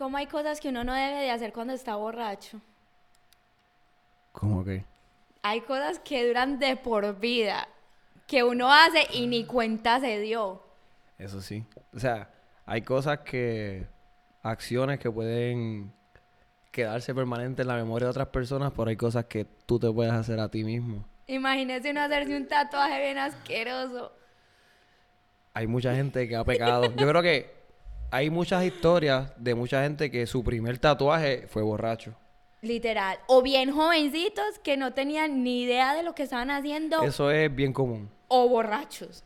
Como hay cosas que uno no debe de hacer cuando está borracho. ¿Cómo que? Hay cosas que duran de por vida, que uno hace y ni cuenta se dio. Eso sí. O sea, hay cosas que... Acciones que pueden quedarse permanentes en la memoria de otras personas, pero hay cosas que tú te puedes hacer a ti mismo. Imagínese uno hacerse un tatuaje bien asqueroso. Hay mucha gente que ha pecado. Yo creo que hay muchas historias de mucha gente que su primer tatuaje fue borracho. Literal. O bien jovencitos que no tenían ni idea de lo que estaban haciendo. Eso es bien común. O borrachos.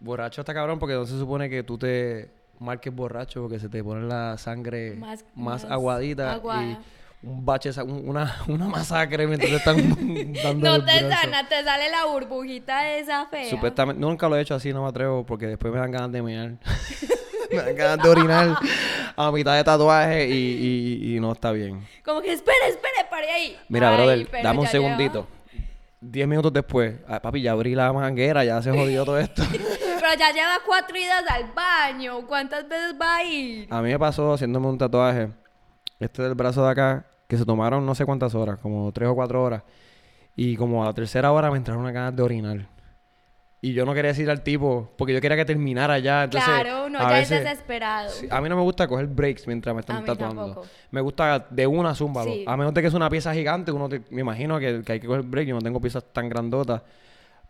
Borracho está cabrón porque no se supone que tú te marques borracho porque se te pone la sangre más, Más- más aguadita aguada. y un bache, una, una masacre mientras te están dando No te sana, te sale la burbujita de esa fea. Supuestamente, nunca lo he hecho así, no me atrevo porque después me dan ganas de mear. me dan ganas de orinar a mitad de tatuaje y, y- y no está bien. Como que espere, espere, pare ahí. Mira, Ay, brother, pero dame un ya segundito. Diez minutos después, ah, papi, ya abrí la manguera, ya se jodió todo esto. Pero ya lleva cuatro idas al baño. ¿Cuántas veces va a ir? A mí me pasó haciéndome un tatuaje, este del brazo de acá, que se tomaron no sé cuántas horas, como tres o cuatro horas. Y como a la tercera hora me entraron unas ganas de orinar. Y yo no quería decir al tipo, porque yo quería que terminara ya. Entonces, claro, uno a ya veces- es desesperado. Sí, a mí no me gusta coger breaks mientras me A están mí tatuando. tampoco. Me gusta de una zúmbalo. Sí. A menos de que es una pieza gigante, uno te- me imagino que, que hay que coger break. Yo no tengo piezas tan grandotas.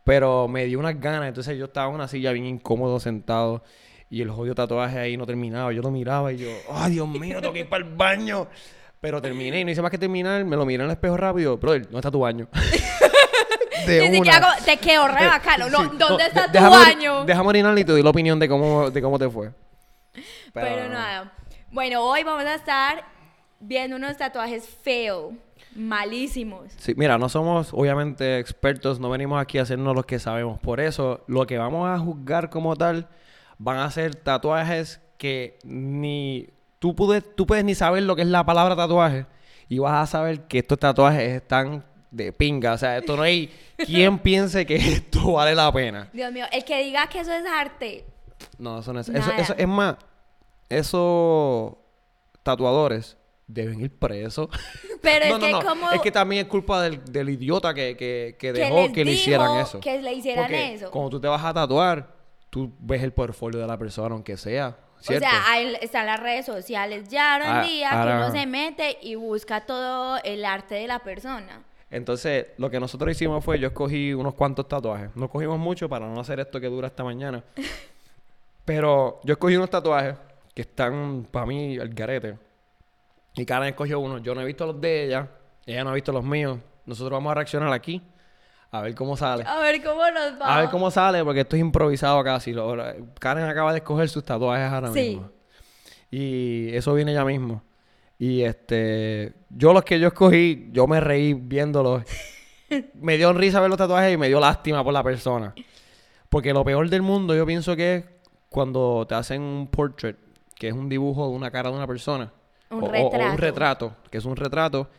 Pero me dio unas ganas. Entonces yo estaba en una silla bien incómodo sentado. Y el jodido tatuaje ahí no terminaba. Yo lo miraba y yo, ¡ay, Dios mío, tengo que ir para el baño! Pero terminé y no hice más que terminar. Me lo miré en el espejo rápido. Brother, ¿dónde está tu baño? de Ni siquiera como- te quedó re bacano. No, ¿Dónde está tu déjame baño? Déjame orinar y te doy la opinión de cómo, de cómo te fue. Pero nada. Bueno, hoy vamos a estar viendo unos tatuajes feos, malísimos. Sí, mira, no somos obviamente expertos, no venimos aquí a hacernos los que sabemos. Por eso, lo que vamos a juzgar como tal van a ser tatuajes que ni tú puedes, tú puedes ni saber lo que es la palabra tatuaje y vas a saber que estos tatuajes están de pinga. O sea, esto no hay quien piense que esto vale la pena. Dios mío, el que diga que eso es arte. No, eso no es. Eso, eso es más, esos tatuadores deben ir presos. Pero no, es no, que no. como... Es que también es culpa del, del idiota que, que, que que dejó les que le hicieran eso. Que le hicieran Porque eso. Cuando tú te vas a tatuar, tú ves el portfolio de la persona, aunque sea. O ¿cierto? sea, ahí están las redes sociales ya hoy en Ah, día que uno se mete y busca todo el arte de la persona. Entonces, lo que nosotros hicimos fue, yo escogí unos cuantos tatuajes. No cogimos mucho para no hacer esto que dura esta mañana. Pero yo escogí unos tatuajes que están, para mí, el garete. Y Karen escogió uno. Yo no he visto los de ella. Ella no ha visto los míos. Nosotros vamos a reaccionar aquí. A ver cómo sale. A ver cómo nos va. A ver cómo sale, porque esto es improvisado casi. Karen acaba de escoger sus tatuajes ahora Sí. mismo. Y eso viene ya mismo. Y este, yo los que yo escogí, yo me reí viéndolos. me dio risa ver los tatuajes y me dio lástima por la persona. Porque lo peor del mundo yo pienso que es cuando te hacen un portrait, que es un dibujo de una cara de una persona. Un O- o- o retrato. un retrato, que es un retrato.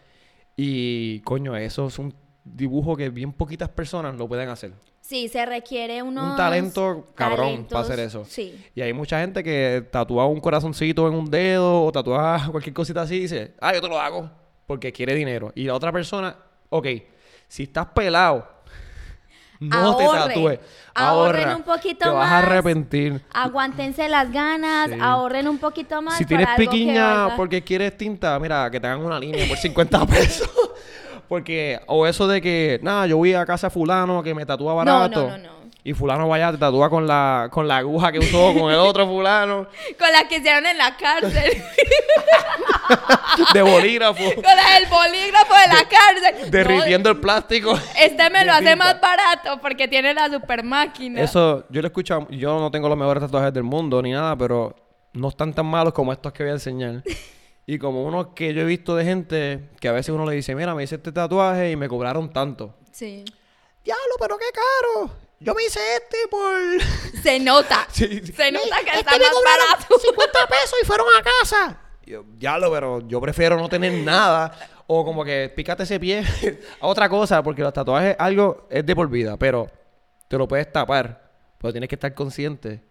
Y coño, eso es un dibujo que bien poquitas personas lo pueden hacer. Sí, se requiere unos Un talento cabrón talentos, para hacer eso. Sí. Y hay mucha gente que tatúa un corazoncito en un dedo o tatúa cualquier cosita así y dice, ah, yo te lo hago porque quiere dinero. Y la otra persona, ok, si estás pelado, no te tatúes. Ahorren un poquito Te vas a arrepentir. Aguántense las ganas, Sí. ahorren un poquito más. Si tienes piquiña porque quieres tinta, mira, que te hagan una línea por 50 pesos. Porque, o eso de que, nada, yo voy a casa de fulano que me tatúa barato. no, no, no. Y fulano vaya, te tatúa con la, con la aguja que usó con el otro fulano. Con la que hicieron en la cárcel. de bolígrafo. con del bolígrafo de la cárcel. derritiendo el plástico. Este me lo hace más barato porque tiene la super máquina. Eso, yo lo he escuchado, yo no tengo los mejores tatuajes del mundo ni nada, pero no están tan malos como estos que voy a enseñar. Y como unos que yo he visto de gente que a veces uno le dice, mira, me hice este tatuaje y me cobraron tanto. Sí. Diablo, pero qué caro. Yo me hice este por... Se nota. Sí, sí. Se nota que Es está que me más cobraron barato. 50 pesos y fueron a casa. Yo, diablo, pero yo prefiero no tener nada. O como que pícate ese pie a otra cosa, porque los tatuajes, algo es de por vida, pero te lo puedes tapar. Pero tienes que estar consciente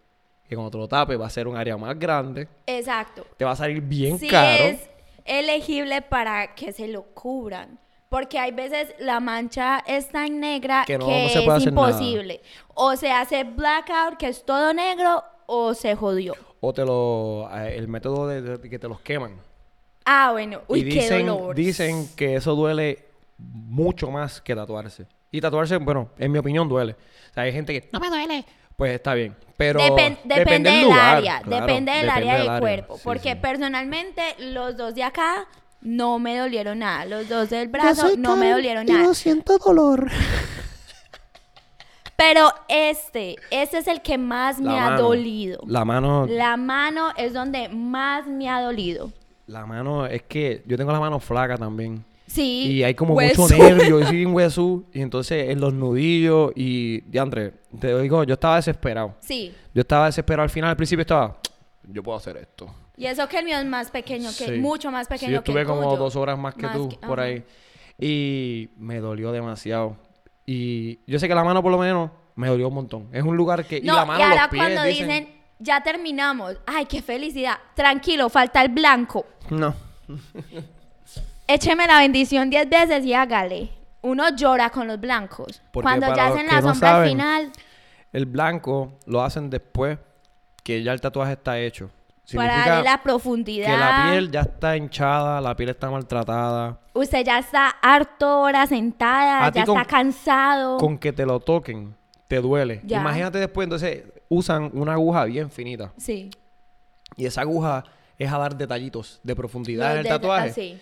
que cuando te lo tapes va a ser un área más grande. Exacto. te va a salir bien sí caro. es elegible para que se lo cubran. Porque hay veces la mancha es tan negra Que que, no- no se puede es hacer nada. imposible. O se hace blackout, que es todo negro, o se jodió. O te lo, eh, el método de, de que te los queman. Ah, bueno. Uy, y qué dicen, dolor. dicen que eso duele mucho más que tatuarse. Y tatuarse, bueno, en mi opinión duele. O sea, hay gente que no me duele. Pues está bien. Pero Depen- depende, del lugar, área, claro, depende del área del área. cuerpo. Sí, porque sí. personalmente los dos de acá no me dolieron nada. Los dos del brazo no me dolieron nada. siento dolor. Pero este, este es el que más La me ha dolido. La mano, La mano es donde más me ha dolido. la mano, es que yo tengo la mano flaca también. Sí. Y hay como hueso. mucho nervio, y un hueso. Y entonces en los nudillos y... De André, te digo, yo estaba desesperado. Sí. Yo estaba desesperado al final, al principio estaba... Yo puedo hacer esto. Y eso que el mío es más pequeño que, Sí. mucho más Sí, pequeño yo que estuve el como tuyo. dos horas más que Más tú, que- por ajá. ahí. Y me dolió demasiado. Y yo sé que la mano, por lo menos, me dolió un montón. Es un lugar que... y No, la mano, y ahora los pies, cuando dicen- dicen, ya terminamos, ay, qué felicidad, tranquilo, falta el blanco. No. Écheme la bendición 10 veces y hágale. Uno llora con los blancos. Porque Cuando para ya hacen la no sombra saben, final, El blanco lo hacen después que ya el tatuaje está hecho. para Significa darle la profundidad. que la piel ya está hinchada, la piel está maltratada. Usted ya está harto horas sentada, A ya con- está cansado. Con que te lo toquen, te duele. Ya. Imagínate después, entonces, usan una aguja bien finita. Sí. Y esa aguja es a dar detallitos de profundidad en el de- tatuaje. así.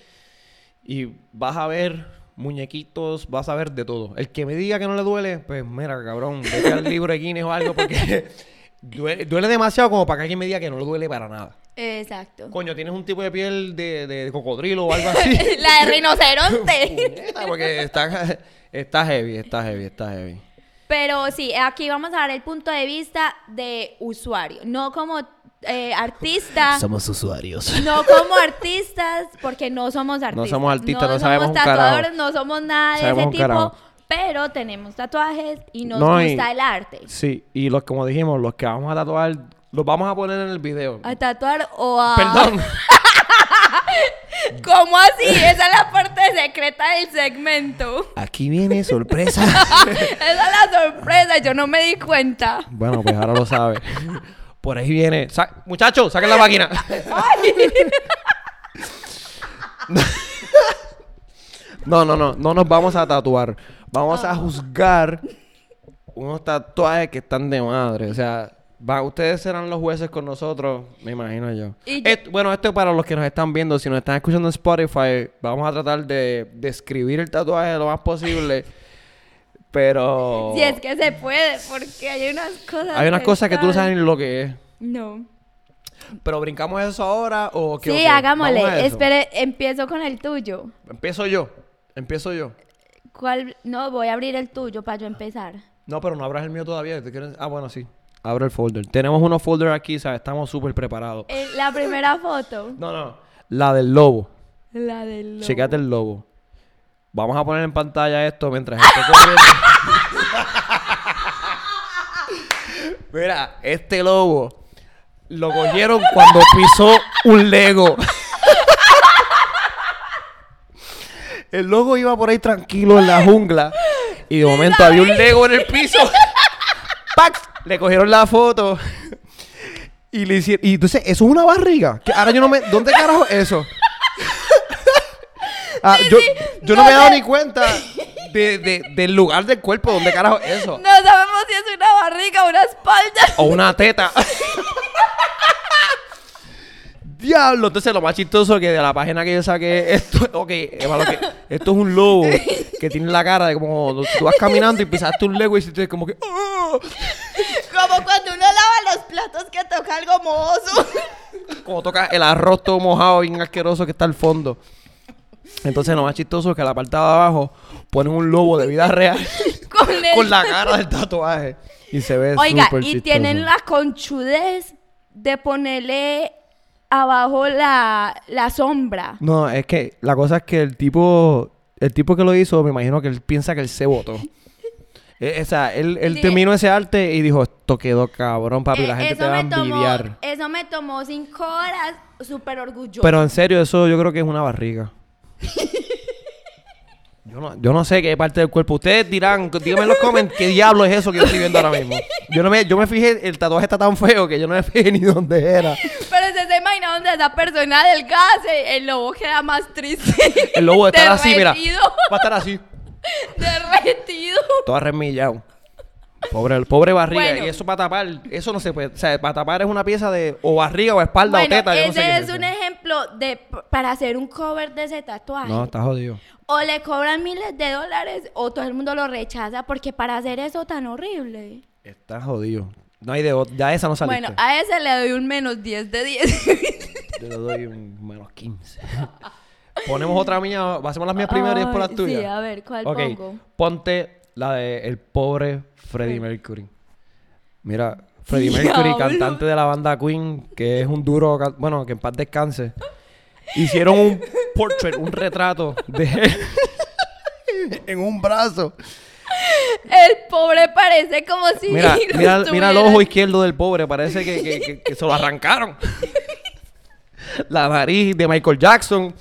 Y vas a ver muñequitos, vas a ver de todo. El que me diga que no le duele, pues mira, cabrón, vete al libro de Guinness o algo porque duele, duele demasiado como para que alguien me diga que no le duele para nada. Exacto. Coño, tienes un tipo de piel de, de cocodrilo o algo así. la de rinoceronte. Puñeta, porque está, está heavy, está heavy, está heavy. Pero sí, aquí vamos a dar el punto de vista de usuario, no como eh, artista. Somos usuarios. No como artistas, porque no somos artistas. somos artistas, no sabemos un carajo. tatuadores, no somos nada de Sabemos ese tipo, carajo. pero tenemos tatuajes y nos No, y- gusta el arte. Sí, y los como dijimos, los que vamos a tatuar, los vamos a poner en el video. A tatuar o a... Perdón. ¿Cómo así? Esa es la parte secreta del segmento. Aquí viene sorpresa. Esa es la sorpresa, yo no me di cuenta. bueno, pues ahora lo sabe. Por ahí viene. Sa- Muchachos, saquen la máquina. No, no, no. No nos vamos a tatuar. Vamos a juzgar unos tatuajes que están de madre. O sea, va, ustedes serán los jueces con nosotros, me imagino yo. Y bueno, esto es para los que nos están viendo. Si nos están escuchando en Spotify, vamos a tratar de describir el tatuaje lo más posible. Pero... Si es que se puede, porque hay unas cosas... Hay unas cosas que tú no sabes ni lo que es. No. Pero brincamos eso ahora o qué? Sí, hagámosle. Espere, empiezo con el tuyo. Empiezo yo. Empiezo yo. ¿Cuál? No, voy a abrir el tuyo para yo empezar. No, pero no abras el mío todavía. ¿Te quieres- Ah, bueno, sí. Abro el folder. Tenemos unos folders aquí, ¿sabes? Estamos súper preparados. Eh, la primera foto. No, no. La del lobo. La del lobo. Checate el lobo. Vamos a poner en pantalla esto mientras esté corriendo. Mira, este lobo lo cogieron cuando pisó un Lego. El lobo iba por ahí tranquilo en la jungla y de momento había un Lego en el piso. ¡Pax! Le cogieron la foto y le hicieron. Y entonces, eso es una barriga. Que ahora yo no me. ¿Dónde carajo es eso? Ah, yo yo no, me he dado ni cuenta de, de- del lugar del cuerpo. ¿Dónde carajo es eso? No sabemos si es una barriga o una espalda. O una teta. Diablo, entonces lo más chistoso que de la página que yo saqué, esto, ok, es malo que- esto es un lobo que tiene la cara de como tú vas caminando y pisaste un lego y hiciste como que "Ah". Como cuando uno lava los platos que toca algo mohoso. como toca el arroz todo mojado bien asqueroso que está al fondo. Entonces lo más chistoso es que la parte de abajo ponen un lobo de vida real Con, el- con la cara del tatuaje y se ve Oiga, y chistoso. tienen la conchudez de ponerle abajo la, la sombra. No, es que la cosa es que el tipo, el tipo que lo hizo, me imagino que él piensa que él se votó. O sea, él, él Sí. terminó ese arte y dijo, esto quedó cabrón, papi, la Eh, gente te va a tomó- envidiar. eso me tomó cinco horas, súper orgulloso. Pero en serio, eso yo creo que es una barriga. Yo no, yo no sé qué parte del cuerpo. Ustedes dirán, díganme en los comments qué diablo es eso que yo estoy viendo ahora mismo. Yo no me, yo me fijé, el tatuaje está tan feo que yo no me fijé ni dónde era. Pero se se imagina donde esa persona delgase, el lobo queda más triste. El lobo estar así, mira. Derretido. Va a estar así, Derretido. todo arremillado. Pobre, pobre barriga. Bueno. Y eso para tapar, eso no se puede. O sea, para tapar es una pieza de o barriga o espalda Bueno, o teta. yo no ese qué es un ejemplo de para hacer un cover de ese tatuaje. No, está jodido. O le cobran miles de dólares o todo el mundo lo rechaza porque para hacer eso tan horrible. Está jodido. No hay de. Ya esa no saliste. Bueno, a ese le doy un menos 10 de 10. Yo le doy un menos 15. Ponemos otra mía, hacemos las mías primero y después las tuyas. Sí, a ver, ¿cuál Ok, pongo? ponte la de el pobre Freddie Mercury. Mira, Freddie Diablo. Mercury, cantante de la banda Queen, que es un duro, bueno, que en paz descanse. Hicieron un portrait, un retrato de él en un brazo. El pobre parece como si Mira, mira, mira el ojo izquierdo del pobre, parece que, que- que- que se lo arrancaron. La nariz de Michael Jackson.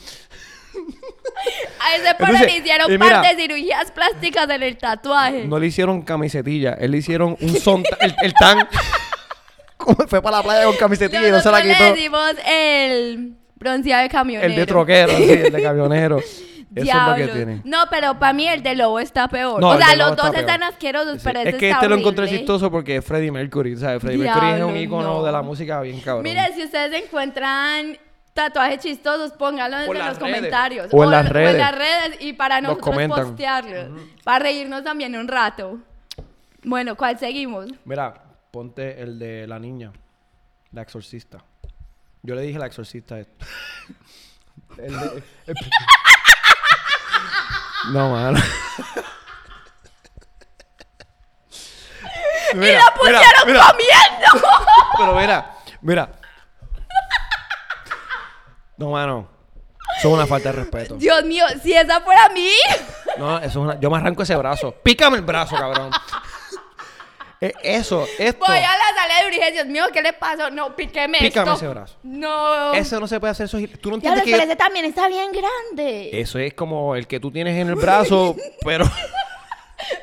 A ese Entonces, le hicieron y par mira- de cirugías plásticas en el tatuaje. No le hicieron camisetilla, él le hicieron un son, el, el tan. Fue para la playa con camisetilla y no se la quitó. le decimos el bronceado de camionero. El de troquero, sí, el de camionero. Eso es lo que tiene. No, pero para mí el de lobo está peor. No, o sea, los dos está están asquerosos, Sí, pero es que está este lo encontré chistoso porque es Freddie Mercury, ¿sabes? Freddie Mercury es un Diablo, ícono no. de la música bien cabrón. Mire, si ustedes encuentran tatuajes chistosos, pónganlos Por en los redes. comentarios. O en las O en redes. las redes y para Los nosotros comentan. postearlos. Para reírnos también un rato. Bueno, ¿cuál seguimos? Mira, ponte el de la niña, la exorcista. Yo le dije la exorcista esto. El de- el- No, mano. ¡Y la pusieron comiendo! Pero mira, mira. No, mano. Eso es una falta de respeto. Dios mío, si esa fuera mí. No, eso es una... Yo me arranco ese brazo. Pícame el brazo, cabrón. Eh, eso, esto. Voy a la sala de urgencia. Dios mío, ¿qué le pasó? No, píqueme Pícame esto. ese brazo. No. Eso no se puede hacer. Eso es- Tú no Ya, entiendes pero que... ese también está bien grande. Eso es como el que tú tienes en el brazo, pero...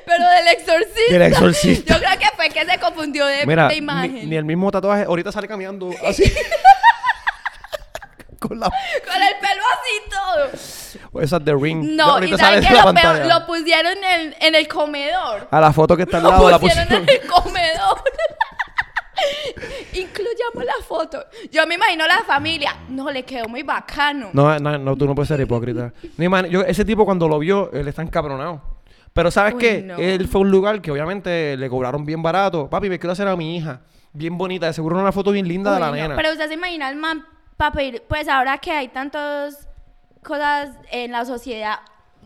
Pero del exorcista. Del exorcista. Yo creo que fue que se confundió de, Mira, de ni, imagen. ni el mismo tatuaje. Ahorita sale caminando así. Con la... Con el pelo así todo. Esas de Ring. No, y saben de que lo, peor, lo pusieron en, en el comedor. A la foto que está al Lo lado la pusieron pusieron. en el comedor. Incluyamos la foto. Yo me imagino la familia. No, le quedó muy bacano. No, no, no, tú no puedes ser hipócrita. Ni man- yo, ese tipo cuando lo vio, él está encabronado. Pero ¿sabes Uy, qué? no. Él fue a un lugar que obviamente le cobraron bien barato. Papi, me quiero hacer a mi hija. Bien bonita. De seguro una foto bien linda de la no, nena. Pero usted se imagina el man para pedir, pues ahora que hay tantas cosas en la sociedad,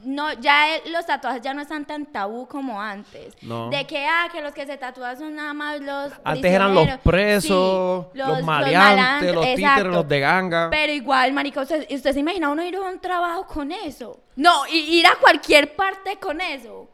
no, ya el- los tatuajes ya no están tan tabú como antes. No. De que, ah, que los que se tatúan son nada más los Antes eran los presos, Sí, los, maleantes, los títeres, los de ganga. Pero igual, marica, usted, usted se imagina uno ir a un trabajo con eso. No, ir a cualquier parte con eso.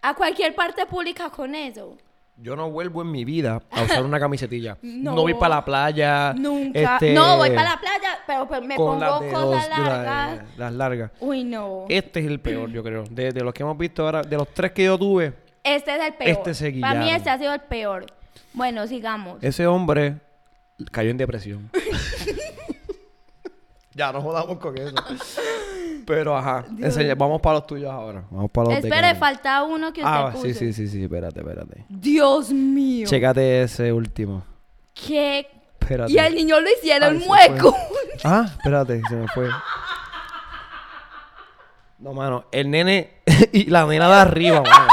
A cualquier parte pública con eso. Yo no vuelvo en mi vida a usar una camisetilla. no. No. voy para la playa. Nunca. este, No, voy para la playa, pero pues me las pongo de cosas los- de la- largas. las largas. Uy, no. Este es el peor, yo creo. De, de los que hemos visto ahora, de los tres que yo tuve, Este es el peor. Este se Para mí este ha sido el peor. Bueno, sigamos. ese hombre cayó en depresión. ya, no jodamos con eso. Pero ajá, vamos para los tuyos ahora. Vamos para los de Espere, falta uno que usted Ah, puso. sí, sí, sí, sí, espérate, espérate. Dios mío. Chécate ese último. ¿Qué? Espérate. Y al niño lo hicieron Ay, se mueco. Ah, espérate, se me fue. No, mano, el nene y la nena de arriba, mano.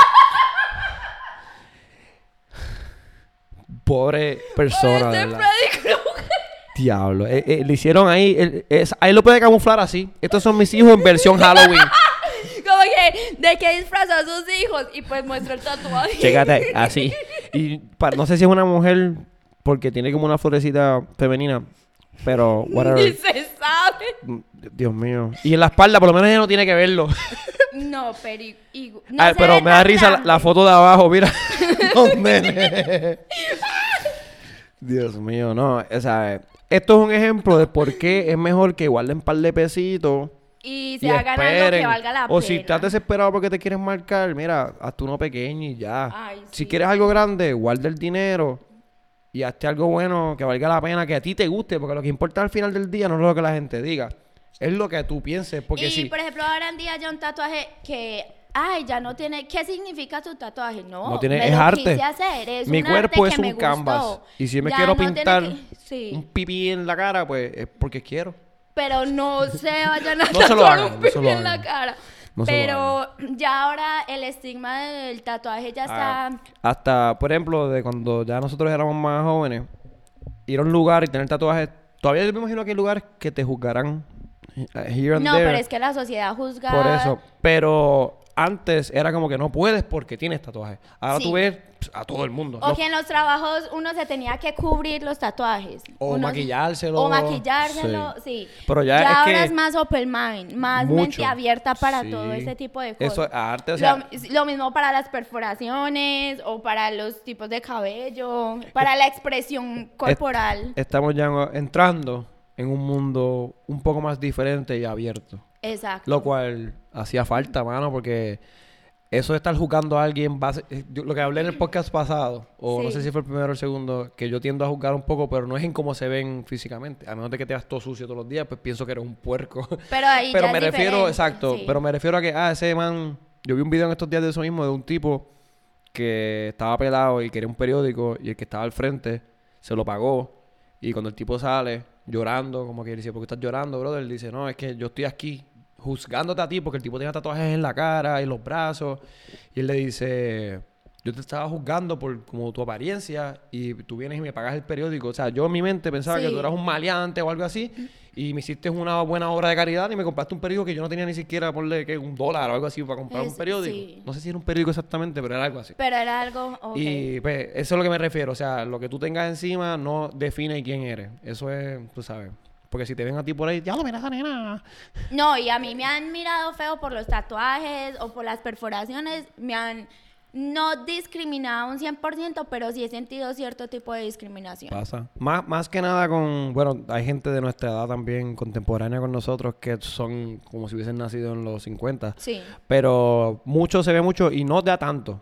Pobre persona, Este verdad. Freddy. Diablo. Eh, eh, le hicieron ahí. es- ahí lo puede camuflar así. Estos son mis hijos en versión Halloween. Como que, ¿de qué disfrazó a sus hijos? Y pues muestra el tatuaje. Chécate, así. Y pa- no sé si es una mujer porque tiene como una florecita femenina. Pero, Ni whatever. se sabe. Mm, Dios mío. Y en la espalda, por lo menos ella no tiene que verlo. No, pero... y- y- no Ah, se pero ve me da tan risa la, grande. la foto de abajo, mira. Los nenes. Dios mío, no. O sea, esto es un ejemplo de por qué es mejor que guarden un par de pesitos. Y se hagan algo que valga la o pena. si estás desesperado porque te quieres marcar, mira, hazte uno pequeño y ya. Ay, Si sí. quieres algo grande, guarda el dinero y hazte algo bueno que valga la pena, que a ti te guste, porque lo que importa al final del día no es lo que la gente diga, es lo que tú pienses, porque y si... por ejemplo, ahora en día ya un tatuaje que, ay, ya no tiene, ¿qué significa tu tatuaje? No, No tiene- me es lo arte. quise hacer, es Mi un cuerpo arte es que un me canvas. gustó. Y si me Ya quiero no pintar que- sí, un pipí en la cara, pues es porque quiero. pero no se vayan a No tatuar hagan, un no se lo pipí en la cara. No pero ya ahora el estigma del tatuaje ya está... Ah, hasta, por ejemplo, de cuando ya nosotros éramos más jóvenes, ir a un lugar y tener tatuajes, todavía yo me imagino que hay lugares que te juzgarán eh, here and No, there. pero es que la sociedad juzga... Por eso. Pero antes era como que no puedes porque tienes tatuajes. Ahora Sí. tú ves pss, a todo el mundo. O Los- que en los trabajos uno se tenía que cubrir los tatuajes. O Uno- maquillárselo. O maquillárselo, sí. Pero ya es ahora que- es más open mind, más Mucho. mente abierta para Sí. todo ese tipo de cosas. Eso es arte, o sea- lo, lo mismo para las perforaciones o para los tipos de cabello, para la expresión corporal. Estamos ya entrando en un mundo un poco más diferente y abierto. Exacto. Lo cual hacía falta, mano, porque eso de estar juzgando a alguien, base- eh, yo- lo que hablé en el podcast pasado, o no sé si fue el primero o el segundo, que yo tiendo a juzgar un poco, pero no es en cómo se ven físicamente. A menos de que te veas todo sucio todos los días, pues pienso que eres un puerco. Pero ahí pero ya me es refiero, exacto, sí. pero me refiero a que, ah, ese man, yo vi un video en estos días de eso mismo, de un tipo que estaba pelado y quería un periódico, y el que estaba al frente se lo pagó, y cuando el tipo sale llorando, como que dice, ¿por qué estás llorando, brother? Él dice, no, es que yo estoy aquí juzgándote a ti porque el tipo tenía tatuajes en la cara y los brazos. Y él le dice, yo te estaba juzgando por como tu apariencia y tú vienes y me pagas el periódico. O sea, yo en mi mente pensaba que tú eras un maleante o algo así y me hiciste una buena obra de caridad y me compraste un periódico que yo no tenía ni siquiera, ponle que un dólar o algo así para comprar Es- un periódico. sí. No sé si era un periódico exactamente, pero era algo así. Pero era algo... Y pues, eso es lo que me refiero. O sea, lo que tú tengas encima no define quién eres. Eso es, tú sabes. Porque si te ven a ti por ahí, ya lo miras a nena. No, y a mí me han mirado feo por los tatuajes o por las perforaciones. Me han no discriminado un 100%, pero sí he sentido cierto tipo de discriminación. Pasa. Más, más que nada con, bueno, hay gente de nuestra edad también contemporánea con nosotros que son como si hubiesen nacido en los 50. Sí. Pero mucho se ve mucho y no da tanto.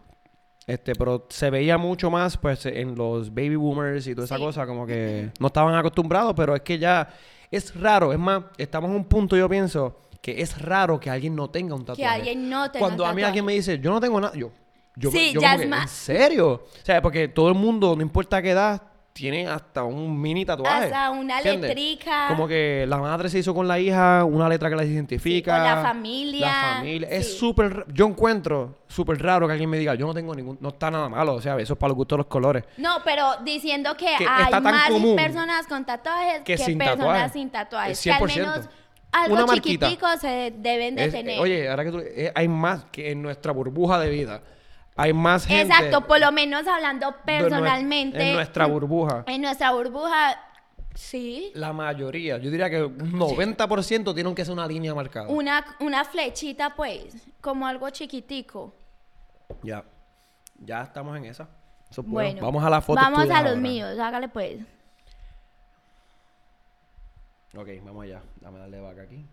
Este, pero se veía mucho más pues en los baby boomers y toda esa Sí. cosa, como que no estaban acostumbrados, pero es que ya es raro, es más, estamos en un punto, yo pienso, que es raro que alguien no tenga un tatuaje. Que alguien no tenga Cuando a mí tatuaje. alguien me dice, yo no tengo nada, yo, yo, Sí, yo ya es que, más- ¿en serio? O sea, porque todo el mundo, no importa qué edad, tiene hasta un mini tatuaje. Hasta una ¿entiendes? letrica. Como que la madre se hizo con la hija una letra que la identifica. Sí, o la familia. La familia. Es súper... Yo encuentro súper raro que alguien me diga, yo no tengo ningún... No está nada malo. O sea, eso es para los gustos de los colores. No, pero diciendo que, Que hay más personas con tatuajes que que, sin personas tatuaje. sin tatuajes. Es Que al 100%. menos algo Una marquita. chiquitico se deben de Es- tener. oye, ahora que tú... eh, hay más que en nuestra burbuja de vida. Hay más gente... Exacto, por lo menos hablando personalmente. En nuestra burbuja. En nuestra burbuja, sí. La mayoría, yo diría que un 90% tienen que ser una línea marcada. Una, una flechita, pues, como algo chiquitico. Ya. Ya estamos en esa. Bueno. Vamos a la foto. Vamos a los míos, hágale pues. Ok, vamos allá. Dame darle vaca aquí.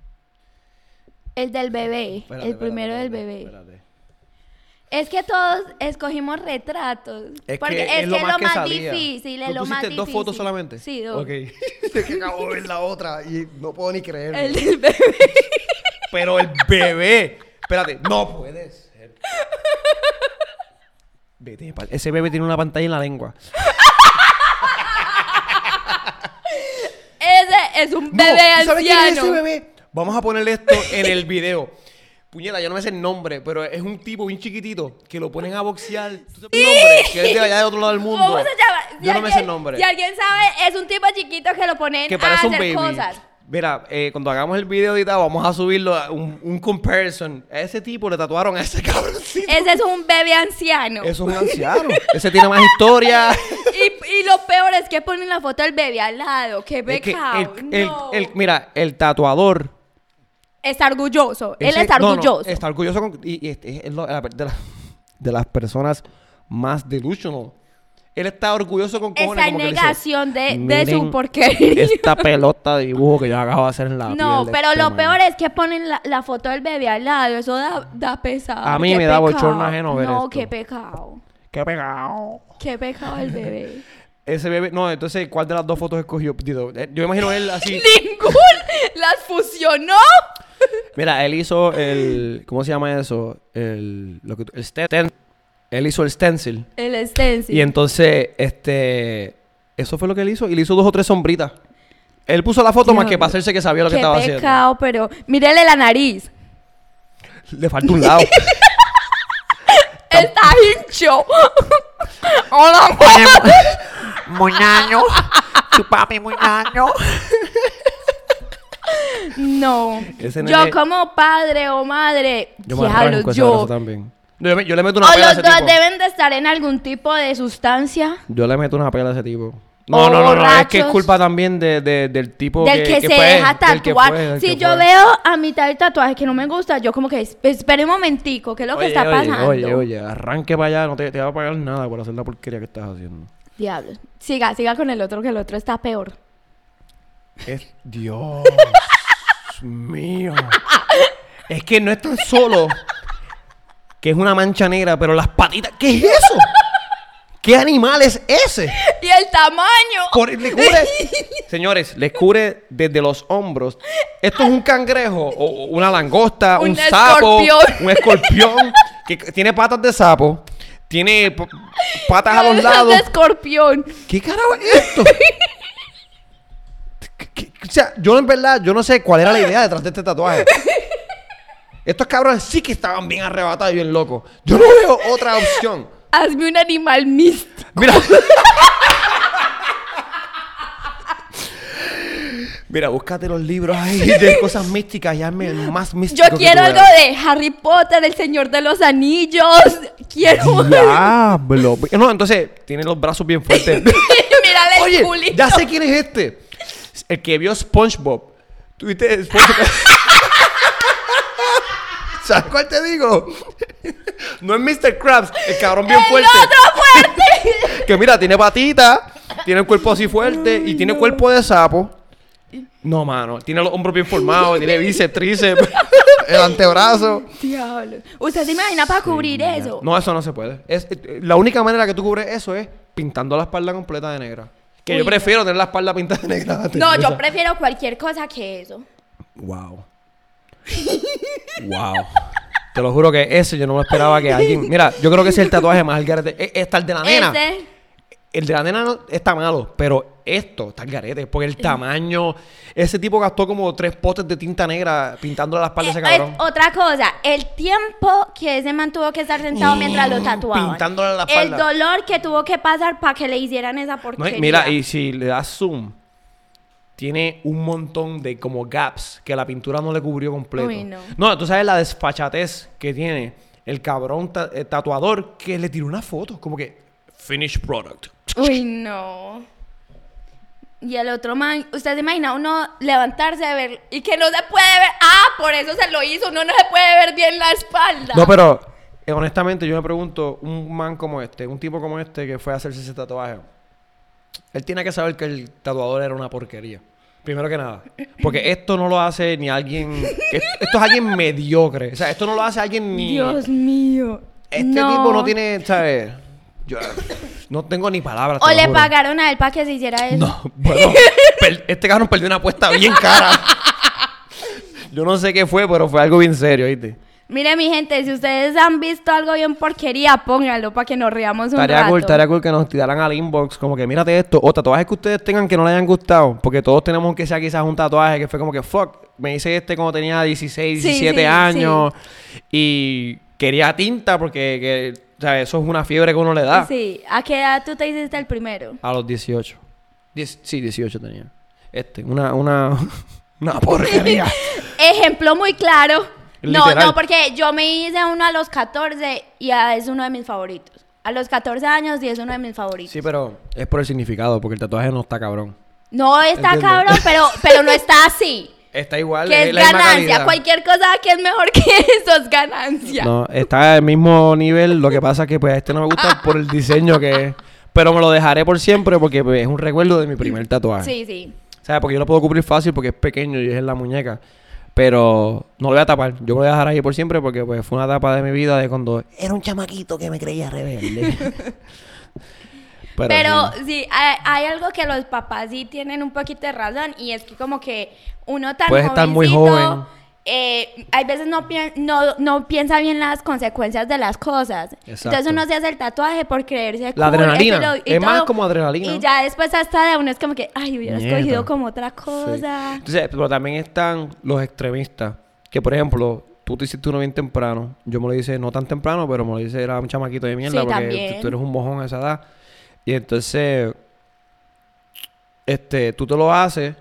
El del bebé, Espérate, el espérate, primero del bebé. espérate. Es que todos escogimos retratos. Es porque que es, lo más, que sabía. difícil, es ¿Tú lo más pusiste difícil. dos fotos solamente? Sí, dos. Ok. es que acabo de ver la otra y no puedo ni creerlo. El del bebé. Pero el bebé. Espérate, no puede ser. Vete, ese bebé tiene una pantalla en la lengua. Ese es un No, bebé ¿tú ¿Sabes quién es ese anciano. bebé? Vamos a ponerle esto en el video. Puñeta, yo no me sé el nombre, pero es un tipo bien chiquitito que lo ponen a boxear. ¿Tú sabes el nombre? Que es de allá de otro lado del mundo. ¿Cómo se llama? Si Yo no me sé el nombre. Si alguien sabe, es un tipo chiquito que lo ponen que a un hacer baby. cosas. Mira, eh, cuando hagamos el video editado, vamos a subirlo a un, un comparison. A ese tipo le tatuaron a ese cabroncito. Ese es un bebé anciano. Es un anciano. ese tiene más historia. Y, y lo peor es que ponen la foto del bebé al lado. Qué Es que pecado. el- el- no. el- mira, el tatuador Está orgulloso. Él está no, no, orgulloso. está orgulloso con- y, y este es lo- de, la- de la- de las personas más delusional. Él está orgulloso con cojones. Esa que dice, negación de, de "Miren su porquería. Esta pelota de dibujo que yo acabo de hacer en la No, pero este lo man". peor es que ponen la, la foto del bebé al lado. Eso da, da pesado. A mí Qué me da pecado. bochorno ajeno ver No, esto. qué pecado. ¡Qué pegado! Qué pecado el bebé. Ese bebé... No, entonces, ¿cuál de las dos fotos escogió? Eh, Yo me imagino él así... ¡Ningún! ¡Las fusionó! Mira, él hizo el... ¿Cómo se llama eso? El... Lo que, el stencil. Él hizo el stencil. El stencil. Y entonces, este... Eso fue lo que él hizo. Y le hizo dos o tres sombritas. Él puso la foto más que para hacerse que sabía lo que estaba haciendo. pecado, pero mírele la nariz. Le falta un lado. Está hincho. Hola, Muy ñaño. Tu papi muy. No. Ese Yo como padre o madre, Yo me diablo, ese yo. también. Yo, le- yo le meto una O pela a los ese dos tipo. deben de estar en algún tipo de sustancia Yo le meto una pela a ese tipo. O No, no, no, no, es que es borrachos. culpa también de, de- del tipo del que, se fue, deja del que tatuar. fue, del si que yo fue. veo a mitad del tatuaje que no me gusta, yo como que es- espere un momentico, ¿qué es lo que Oye, está oye, pasando? Oye, oye, arranque para allá, no te, te va a pagar nada por hacer la porquería que estás haciendo. Diablos. Siga, siga con el otro, que el otro está peor. Es Dios mío. Es que no es tan solo que es una mancha negra, pero las patitas, ¿qué es eso? ¿Qué animal es ese? Y el tamaño. Por- le cubre, señores, les cubre desde los hombros. Esto es un cangrejo, o una langosta, un, Un sapo, un escorpión, que tiene patas de sapo, tiene patas a los lados. escorpión. ¿Qué carajo es esto? ¿Qué- qué- O sea, yo en verdad, yo no sé cuál era la idea detrás de este tatuaje. Estos cabrones sí que estaban bien arrebatados y bien locos. Yo no veo otra opción. Hazme un animal místico. Mira. Mira, búscate los libros ahí de cosas místicas y hazme el más místico. Yo quiero algo de Harry Potter, El Señor de los Anillos. Quiero. Diablo. No, entonces, tiene los brazos bien fuertes. Mírale el Oye, culito. ya sé quién es este. El que vio SpongeBob. ¿Tuviste SpongeBob? ¿Sabes cuál te digo? No es Mr. Krabs, el cabrón bien ¡El fuerte. otro fuerte! Que mira, tiene patita, tiene el cuerpo así fuerte y tiene cuerpo de sapo. No, mano, tiene los hombros bien formados, tiene bíceps, tríceps, el antebrazo. Diablo. ¿Usted se imagina para cubrir eso? No, eso no se puede. Es, eh, la única manera que tú cubres eso es pintando la espalda completa de negra. Que Uy, yo no. prefiero tener la espalda pintada de negra. No, yo prefiero cualquier cosa que eso. Wow. wow. Te lo juro que ese yo no me esperaba que alguien. Mira, yo creo que ese es el tatuaje más al garete. Está el de la nena. Ese. El de la nena no, está malo, pero esto está al garete. Porque el tamaño. Ese tipo gastó como tres potes de tinta negra pintándole la espalda a ese Eh, cabrón. es otra cosa, el tiempo que ese man tuvo que estar sentado mientras lo tatuaban. Pintándole la El espalda. dolor que tuvo que pasar para que le hicieran esa No, porquería. mira, y si le das zoom, tiene un montón de como gaps que la pintura no le cubrió completo. Uy, no. No, tú sabes la desfachatez que tiene el cabrón ta- eh, tatuador que le tiró una foto, como que finished product. Uy, no. Y el otro man, ¿usted se imagina uno levantarse a ver y que no se puede ver? Ah, por eso se lo hizo, uno no se puede ver bien la espalda. No, pero eh, honestamente yo me pregunto, un man como este, un tipo como este que fue a hacerse ese tatuaje, él tiene que saber que el tatuador era una porquería. Primero que nada. Porque esto no lo hace ni alguien... Esto, esto es alguien mediocre. O sea, esto no lo hace alguien ni... Dios mío. Este tipo no tiene, ¿sabes? Yo no tengo ni palabras. O le pagaron a él para que se hiciera eso. No, bueno, este cabrón perdió una apuesta bien cara. Yo no sé qué fue, pero fue algo bien serio, ¿viste? Mire, mi gente, si ustedes han visto algo bien porquería, pónganlo para que nos riamos un Estaría rato. cool, estaría cool que nos tiraran al inbox como que mírate esto. O tatuajes que ustedes tengan que no les hayan gustado. Porque todos tenemos que sea quizás un tatuaje que fue como que fuck. Me hice este cuando tenía 16, Sí, 17 sí, años. Y quería tinta porque que, sea, eso es una fiebre que uno le da. Sí, ¿a qué edad tú te hiciste el primero? A los 18. Diez- sí, 18 tenía. Este, una, una, una porquería. Ejemplo muy claro. No, Literal. no, porque yo me hice uno a los 14 y a- es uno de mis favoritos. A los 14 años y es uno de mis favoritos. Sí, pero es por el significado, porque el tatuaje no está cabrón. No está cabrón, pero, pero no está así. Está igual. Que es la ganancia. Cualquier cosa que es mejor que eso es ganancia. No, está al mismo nivel. Lo que pasa es que pues este no me gusta por el diseño que es. Pero me lo dejaré por siempre porque pues, es un recuerdo de mi primer tatuaje. Sí, sí. ¿Sabes? Porque yo lo puedo cubrir fácil porque es pequeño y es en la muñeca. Pero no lo voy a tapar. Yo me lo voy a dejar ahí por siempre porque pues fue una etapa de mi vida de cuando Era un chamaquito que me creía rebelde. Pero, sí. sí, hay, hay algo que los papás sí tienen un poquito de razón y es que como que uno tan Puedes estar muy joven. eh, hay veces no, pi- no, no piensa bien las consecuencias de las cosas. Exacto. Entonces uno se hace el tatuaje por creerse La cool, adrenalina. lo- Es más como adrenalina. Y ya después hasta de uno es como que, ay, hubiera Mierda. escogido como otra Sí. cosa. Entonces, pero también están los extremistas. Que por ejemplo, tú te hiciste uno bien temprano. Yo me lo hice no tan temprano, pero me lo hice era un chamaquito de mierda Sí, porque tú, tú eres un mojón a esa edad. Y entonces, este, tú te lo haces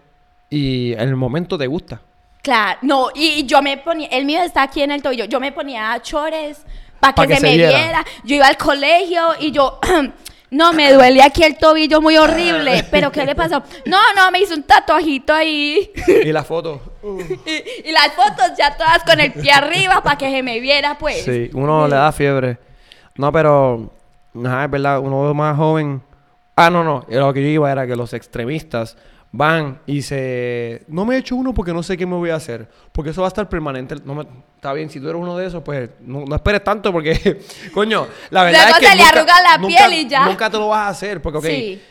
y en el momento te gusta. Claro, no, y yo me ponía, el mío está aquí en el tobillo, yo me ponía chores para que, Pa' que se, se me viera. viera. Yo iba al colegio y yo, no, me duele aquí el tobillo muy horrible, pero ¿qué le pasó? No, no, me hizo un tatuajito ahí. Y la foto. y, y las fotos ya todas con el pie arriba para que se me viera, pues. Sí, uno le da fiebre. No, pero, ajá, es verdad, uno más joven. Ah, no, no, lo que yo iba era que los extremistas van y se. No me he hecho uno porque no sé qué me voy a hacer. Porque eso va a estar permanente. No me... Está bien, si tú eres uno de esos, pues no, no esperes tanto porque, coño, la verdad Luego es que. se le nunca- arruga la nunca- piel y ya. Nunca te lo vas a hacer. Porque, ok, Sí,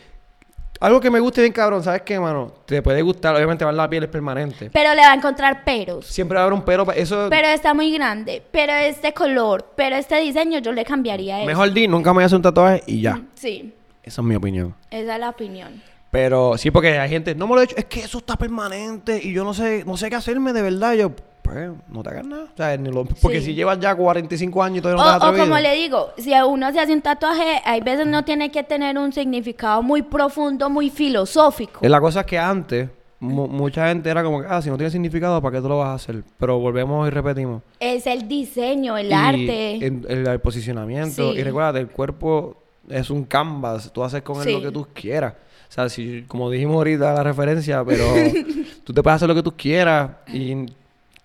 algo que me guste bien cabrón, ¿sabes qué, mano? Te puede gustar, obviamente, la piel es permanente. pero le va a encontrar peros. Siempre va a haber un pero. Eso. Pero está muy grande, pero este color, pero este diseño yo le cambiaría eso. Mejor di, nunca me voy a hacer un tatuaje y ya. Sí, Esa es mi opinión. esa es la opinión. Pero sí, porque hay gente, no me lo he hecho, es que eso está permanente y yo no sé, no sé qué hacerme de verdad. Yo, pues, no te hagas nada. O sea, ni lo- porque Sí. si llevas ya 45 años y todavía O, no te has o como le digo, si a uno se hace un tatuaje, hay veces no tiene que tener un significado muy profundo, muy filosófico. Eh, La cosa es que antes, mu- mucha gente era como que, ah, si no tiene significado, ¿para qué tú lo vas a hacer? Pero volvemos y repetimos. Es el diseño, el Y arte. en- el, el posicionamiento. Sí. Y recuerda, el cuerpo es un canvas. Tú haces con él Sí. lo que tú quieras. O sea, si, como dijimos ahorita la referencia, pero tú te puedes hacer lo que tú quieras. Y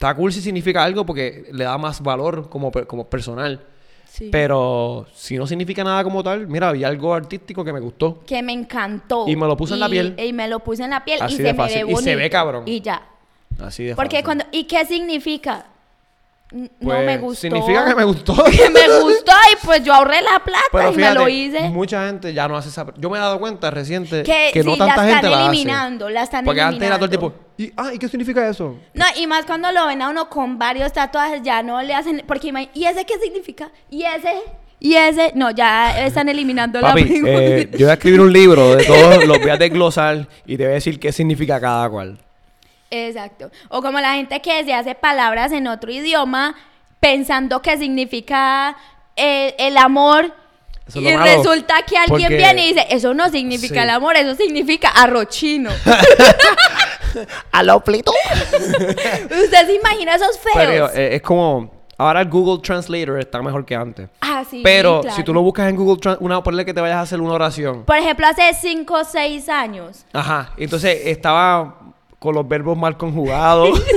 está cool si significa algo porque le da más valor como, como personal. Sí. Pero si no significa nada como tal, mira, había algo artístico que me gustó. que me encantó. Y me lo puse en la piel. Y me lo puse en la piel Así y de se me fácil. ve Y se ve cabrón. Y ya. Así de Porque fácil. cuando... ¿Y qué significa? No Pues, me gustó. Significa que me gustó. Que me gustó y pues yo ahorré la plata Pero y fíjate, me lo hice. mucha gente ya no hace esa... Yo me he dado cuenta reciente Que, que, no tanta la gente están la hace. eliminando, la están Porque antes era todo el eliminando. tiempo... ¿Y, ah, ¿y qué significa eso? No, y más cuando lo ven a uno con varios tatuajes, ya no le hacen, porque ¿y ese qué significa? ¿Y ese? ¿Y ese? No, ya están eliminando la pregunta. eh, yo voy a escribir un libro de todos, los voy a desglosar y te voy a decir qué significa cada cual. Exacto. O como la gente que se hace palabras en otro idioma pensando que significa eh, el amor. Es y malo, resulta que alguien porque- viene y dice, eso no significa Sí. el amor, eso significa arrochino. ¿Aló, Plito? ¿Usted se imagina esos feos? Pero eh, es como... Ahora el Google Translator está mejor que antes. ah, sí. Pero claro. si tú lo buscas en Google Translator, una, ponle que te vayas a hacer una oración. Por ejemplo, hace 5 o 6 años. Ajá. Entonces estaba con los verbos mal conjugados.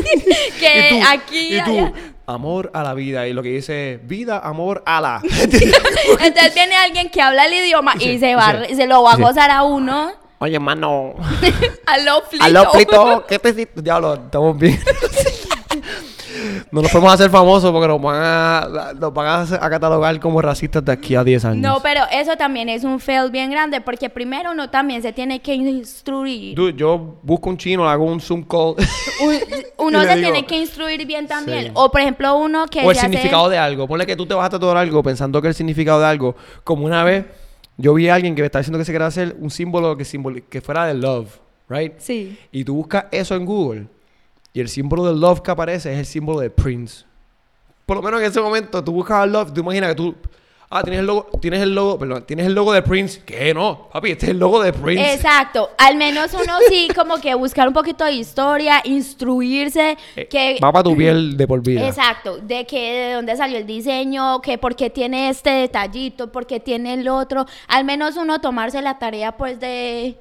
Que y tú, aquí. y tú, allá. amor a la vida. Y lo que dice, vida, amor, a la. Entonces viene alguien que habla el idioma y, se, va, se lo va a gozar a uno. Oye, mano. Aló, Flito. ¿Aló, Plito? ¿Qué te? Diablo, estamos bien. No nos podemos hacer famosos porque nos van a, nos van a, a catalogar como racistas de aquí a 10 años. No, pero eso también es un fail bien grande porque primero uno también se tiene que instruir. Dude, yo busco un chino, le hago un Zoom call. Un- uno se digo- tiene que instruir bien también. Sí. O por ejemplo uno que o el hace- significado de algo. Ponle que tú te vas a tatuar algo pensando que el significado de algo. Como una vez, yo vi a alguien que me estaba diciendo que se quería hacer un símbolo que, simboli- que fuera de love, right? Sí. Y tú buscas eso en Google. Y el símbolo de love que aparece es el símbolo de Prince. Por lo menos en ese momento, tú buscas love, tú imaginas que tú. Ah, tienes el logo, tienes el logo, perdón, tienes el logo de Prince. ¿Qué? No, papi, este es el logo de Prince. Exacto. Al menos uno sí como que buscar un poquito de historia, instruirse, Eh, que Va para tu piel de por vida. Exacto, de que de dónde salió el diseño, que por qué tiene este detallito, por qué tiene el otro. Al menos uno tomarse la tarea pues de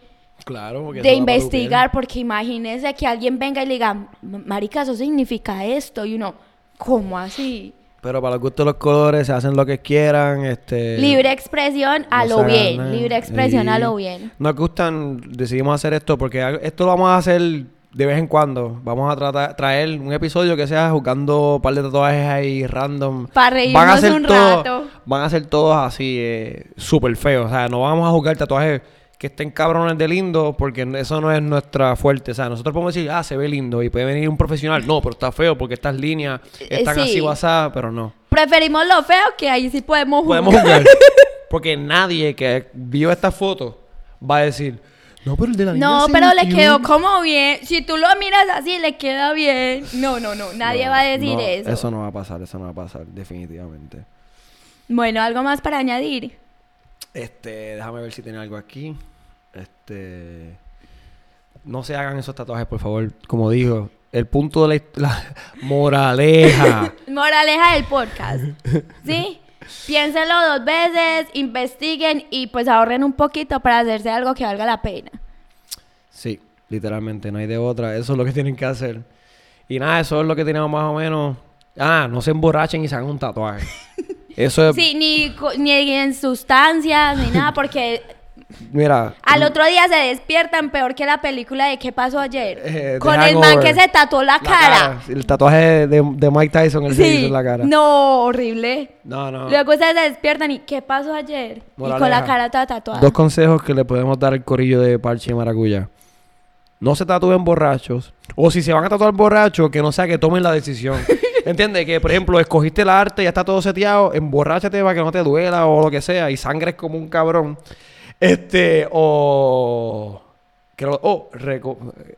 Claro, porque de para investigar, porque imagínese que alguien venga y le diga, marica, eso significa esto, y uno, ¿cómo así? Pero para los gustos de los colores, se hacen lo que quieran. Este, Libre expresión a no lo bien, nada. libre expresión a lo bien. Nos gustan, decidimos hacer esto porque esto lo vamos a hacer de vez en cuando. Vamos a tratar, traer un episodio que sea jugando un par de tatuajes ahí random. Pa' reírnos un todos- rato. Van a ser todos así, eh, súper feos. O sea, no vamos a jugar tatuajes que estén cabrones de lindo porque eso no es nuestra fuerte. O sea, nosotros podemos decir, ah, se ve lindo y puede venir un profesional. No, pero está feo porque estas líneas están Eh, sí. así WhatsApp, pero no. Preferimos lo feo que ahí sí podemos jugar. Podemos jugar. Porque nadie que vio esta foto va a decir, no, pero el de la línea No, pero le metió". quedó como bien. Si tú lo miras así, le queda bien. No, no, no. Nadie No, va a decir no, eso. Eso no va a pasar, eso no va a pasar, definitivamente. Bueno, algo más para añadir. Este, déjame ver si tiene algo aquí. Este. No se hagan esos tatuajes, por favor. Como dijo, el punto de la, la moraleja. Moraleja del podcast. ¿Sí? Piénsenlo dos veces, investiguen y pues ahorren un poquito para hacerse algo que valga la pena. sí, literalmente, no hay de otra. Eso es lo que tienen que hacer. Y nada, eso es lo que tenemos más o menos. Ah, no se emborrachen y se hagan un tatuaje. Eso es. Sí, ni, ni en sustancias, ni nada, porque Mira. al otro día se despiertan peor que la película de ¿Qué pasó ayer? Eh, Con el man que se tatuó la, la cara. El tatuaje de, de Mike Tyson, el se hizo Sí, en la cara. no, horrible. no. no. Luego ustedes se despiertan y ¿qué pasó ayer? Y con la cara toda tatuada. Dos consejos que le podemos dar al corillo de parche y maracuyá. No se tatúen borrachos. O si se van a tatuar borrachos, que no sea que tomen la decisión. ¿Entiendes? Que, por ejemplo, escogiste el arte, ya está todo seteado, emborráchate para que no te duela o lo que sea, y sangres como un cabrón. Este, o... que lo- o reco-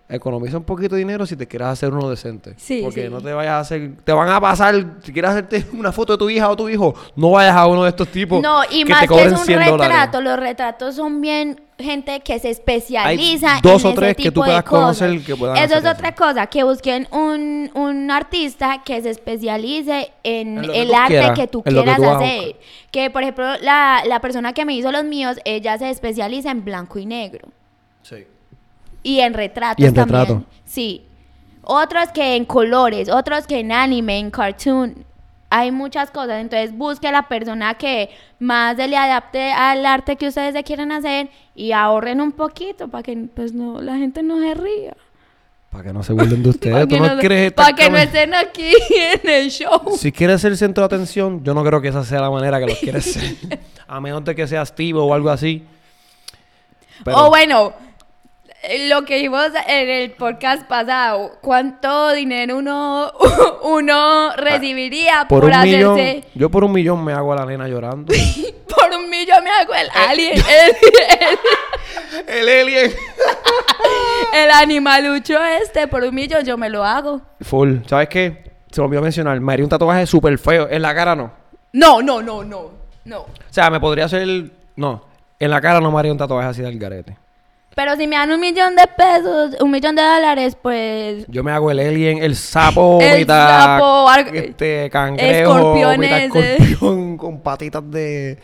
economiza un poquito de dinero si te quieres hacer uno decente. Sí, Porque sí. no te vayas a hacer... Te van a pasar... Si quieres hacerte una foto de tu hija o tu hijo, no vayas a uno de estos tipos No, y que más te que es un 100 dólares. retrato, los retratos son bien gente que se especializa Hay dos en o tres ese que tipo tú de puedas cosas. conocer que puedan Eso es otra cosa, que busquen un, un artista que se especialice en, que el tú arte quieras, que tú que quieras tú hacer. Que, por ejemplo, la, la persona que me hizo los míos, ella se especializa en blanco y negro. Sí. Y en retratos Y en también. retrato. Sí. Otros que en colores, otros que en anime, en cartoon. Hay muchas cosas. Entonces busque a la persona que más se le adapte al arte que ustedes se quieren hacer y ahorren un poquito para que pues no la gente no se ría. Para que no se burlen de ustedes. Para ¿Tú no no, quieres pa' estar que no estén aquí en el show. Si quieres ser centro de atención, yo no creo que esa sea la manera que los quieres ser. a menos de que seas Steve o algo así. Pero- O bueno, lo que vimos en el podcast pasado, ¿cuánto dinero uno, uno recibiría por, por un millón, hacerse... yo por un millón me hago a la nena llorando. Por un millón me hago el Eh. alien, el, el alien. el animalucho este, por un millón yo me lo hago. Full. ¿Sabes qué? Se me olvidó mencionar. Me haría un tatuaje súper feo. En la cara no. No, no, no, no, no. O sea, me podría hacer... No. En la cara no me haría un tatuaje así del garete. Pero si me dan un millón de pesos, un millón de dólares, pues... Yo me hago el alien, el sapo, El mitad sapo, ar- este cangrejo, mitad ese. escorpión con patitas de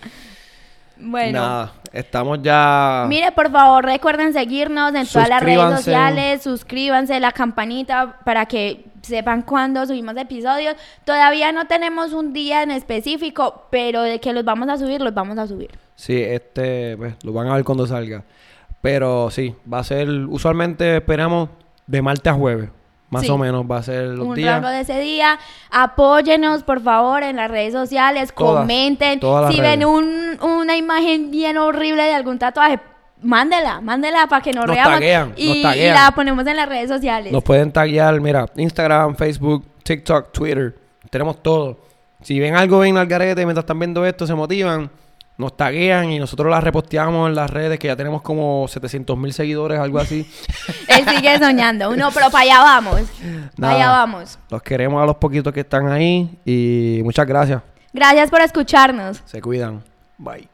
Bueno. nada. Estamos ya Mire, por favor, recuerden seguirnos en todas las redes sociales, suscríbanse, la campanita para que sepan cuándo subimos episodios. Todavía no tenemos un día en específico, pero de que los vamos a subir, los vamos a subir. Sí, este, pues, lo van a ver cuando salga. Pero sí, va a ser, usualmente esperamos de martes a jueves. Más Sí. o menos va a ser los un días. de ese día. Apóyenos, por favor, en las redes sociales. Todas, comenten. todas si ven un- una imagen bien horrible de algún tatuaje, mándela, mándela para que nos, Nos reamos. taguean, nos y, y taguean. la ponemos en las redes sociales. Nos pueden taguear, mira, Instagram, Facebook, TikTok, Twitter. Tenemos todo. Si ven algo en Algarete mientras están viendo esto, se motivan, nos taguean y nosotros las reposteamos en las redes, que ya tenemos como 700 mil seguidores, algo así. Él sigue soñando. No, pero para allá vamos. Para allá vamos. Los queremos a los poquitos que están ahí y muchas gracias. Gracias por escucharnos. Se cuidan. Bye.